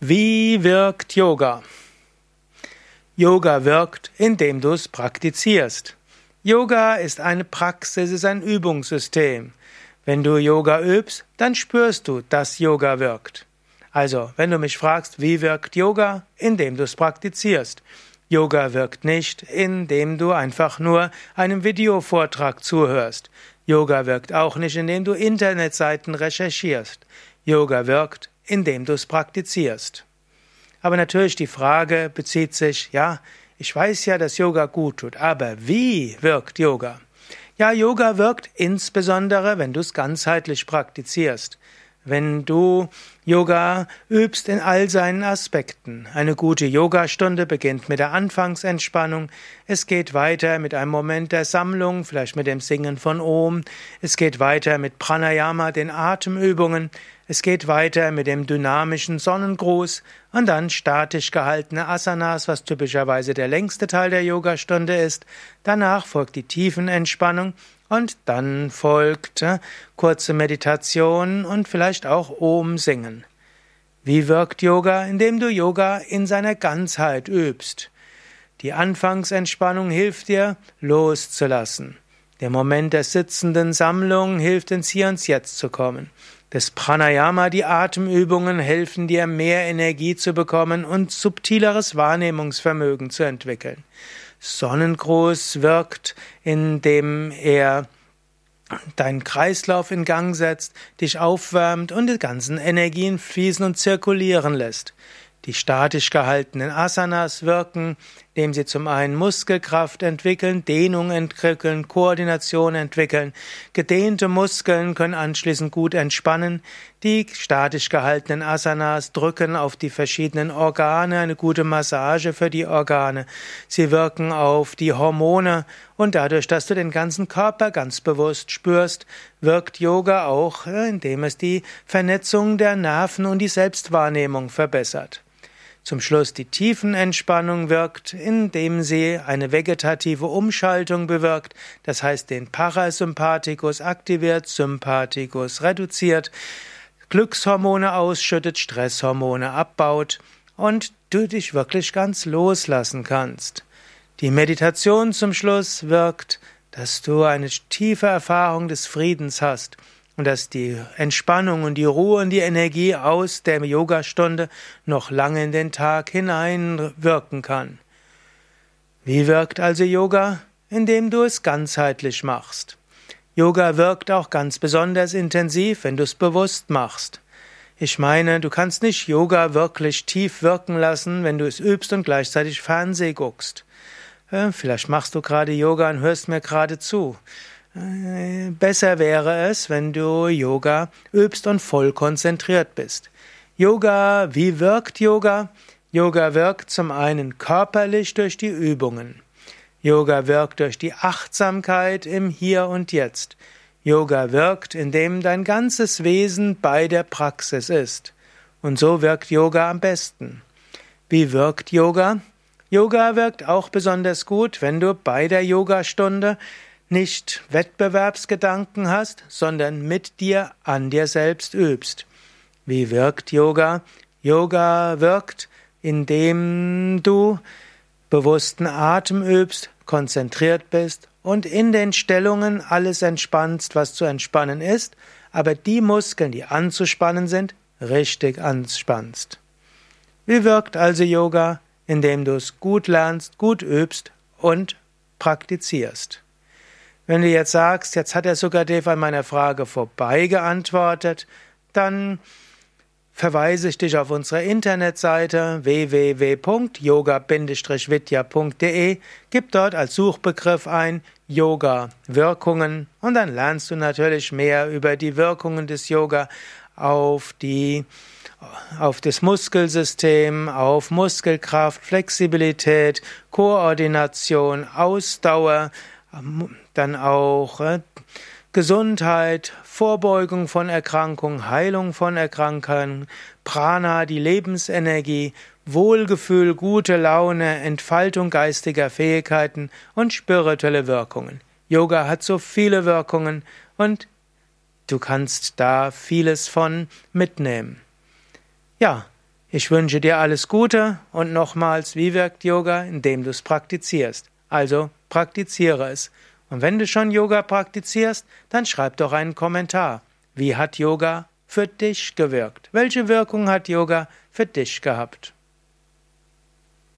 Wie wirkt Yoga? Yoga wirkt, indem du es praktizierst. Yoga ist eine Praxis, ist ein Übungssystem. Wenn du Yoga übst, dann spürst du, dass Yoga wirkt. Also, wenn du mich fragst, wie wirkt Yoga? Indem du es praktizierst. Yoga wirkt nicht, indem du einfach nur einem Videovortrag zuhörst. Yoga wirkt auch nicht, indem du Internetseiten recherchierst. Yoga wirkt, indem du es praktizierst. Aber natürlich die Frage bezieht sich, ja, ich weiß ja, dass Yoga gut tut, aber wie wirkt Yoga? Ja, Yoga wirkt insbesondere, wenn du es ganzheitlich praktizierst. Wenn du Yoga übst in all seinen Aspekten. Eine gute Yogastunde beginnt mit der Anfangsentspannung. Es geht weiter mit einem Moment der Sammlung, vielleicht mit dem Singen von Om. Es geht weiter mit Pranayama, den Atemübungen. Es geht weiter mit dem dynamischen Sonnengruß und dann statisch gehaltene Asanas, was typischerweise der längste Teil der Yogastunde ist. Danach folgt die Tiefenentspannung und dann folgt kurze Meditation und vielleicht auch Om singen. Wie wirkt Yoga? Indem du Yoga in seiner Ganzheit übst. Die Anfangsentspannung hilft dir, loszulassen. Der Moment der sitzenden Sammlung hilft ins Hier und Jetzt zu kommen. Das Pranayama, die Atemübungen helfen dir, mehr Energie zu bekommen und subtileres Wahrnehmungsvermögen zu entwickeln. Sonnengruß wirkt, indem er deinen Kreislauf in Gang setzt, dich aufwärmt und die ganzen Energien fließen und zirkulieren lässt. Die statisch gehaltenen Asanas wirken, indem sie zum einen Muskelkraft entwickeln, Dehnung entwickeln, Koordination entwickeln. Gedehnte Muskeln können anschließend gut entspannen. Die statisch gehaltenen Asanas drücken auf die verschiedenen Organe, eine gute Massage für die Organe. Sie wirken auf die Hormone und dadurch, dass du den ganzen Körper ganz bewusst spürst, wirkt Yoga auch, äh, indem es die Vernetzung der Nerven und die Selbstwahrnehmung verbessert. Zum Schluss die Tiefenentspannung wirkt, indem sie eine vegetative Umschaltung bewirkt, das heißt den Parasympathikus aktiviert, Sympathikus reduziert, Glückshormone ausschüttet, Stresshormone abbaut und du dich wirklich ganz loslassen kannst. Die Meditation zum Schluss wirkt, dass du eine tiefe Erfahrung des Friedens hast und dass die Entspannung und die Ruhe und die Energie aus der Yogastunde noch lange in den Tag hinein wirken kann. Wie wirkt also Yoga? Indem du es ganzheitlich machst. Yoga wirkt auch ganz besonders intensiv, wenn du es bewusst machst. Ich meine, du kannst nicht Yoga wirklich tief wirken lassen, wenn du es übst und gleichzeitig Fernseh guckst. Äh, vielleicht machst du gerade Yoga und hörst mir gerade zu. Besser wäre es, wenn du Yoga übst und voll konzentriert bist. Yoga, wie wirkt Yoga? Yoga wirkt zum einen körperlich durch die Übungen. Yoga wirkt durch die Achtsamkeit im Hier und Jetzt. Yoga wirkt, indem dein ganzes Wesen bei der Praxis ist. Und so wirkt Yoga am besten. Wie wirkt Yoga? Yoga wirkt auch besonders gut, wenn du bei der Yogastunde nicht Wettbewerbsgedanken hast, sondern mit dir an dir selbst übst. Wie wirkt Yoga? Yoga wirkt, indem du bewussten Atem übst, konzentriert bist und in den Stellungen alles entspannst, was zu entspannen ist, aber die Muskeln, die anzuspannen sind, richtig anspannst. Wie wirkt also Yoga? Indem du es gut lernst, gut übst und praktizierst. Wenn du jetzt sagst, jetzt hat der Sukadev an meiner Frage vorbei geantwortet, dann verweise ich dich auf unsere Internetseite www.yoga-vidya.de, gib dort als Suchbegriff ein Yoga Wirkungen und dann lernst du natürlich mehr über die Wirkungen des Yoga auf die auf das Muskelsystem, auf Muskelkraft, Flexibilität, Koordination, Ausdauer, dann auch äh, Gesundheit, Vorbeugung von Erkrankungen, Heilung von Erkrankungen, Prana, die Lebensenergie, Wohlgefühl, gute Laune, Entfaltung geistiger Fähigkeiten und spirituelle Wirkungen. Yoga hat so viele Wirkungen und du kannst da vieles von mitnehmen. Ja, Ich wünsche dir alles Gute und nochmals, wie wirkt Yoga, indem du es praktizierst. Also praktiziere es. Und wenn du schon Yoga praktizierst, dann schreib doch einen Kommentar. Wie hat Yoga für dich gewirkt? Welche Wirkung hat Yoga für dich gehabt?